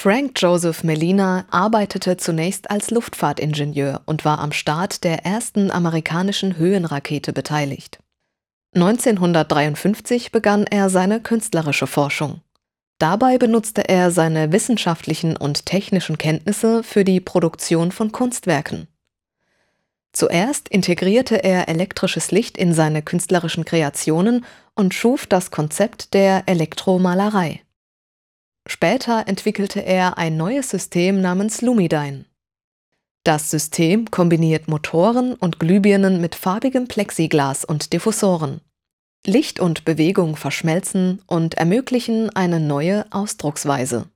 Frank Joseph Melina arbeitete zunächst als Luftfahrtingenieur und war am Start der ersten amerikanischen Höhenrakete beteiligt. 1953 begann er seine künstlerische Forschung. Dabei benutzte er seine wissenschaftlichen und technischen Kenntnisse für die Produktion von Kunstwerken. Zuerst integrierte er elektrisches Licht in seine künstlerischen Kreationen und schuf das Konzept der Elektromalerei. Später entwickelte er ein neues System namens Lumidyne. Das System kombiniert Motoren und Glühbirnen mit farbigem Plexiglas und Diffusoren. Licht und Bewegung verschmelzen und ermöglichen eine neue Ausdrucksweise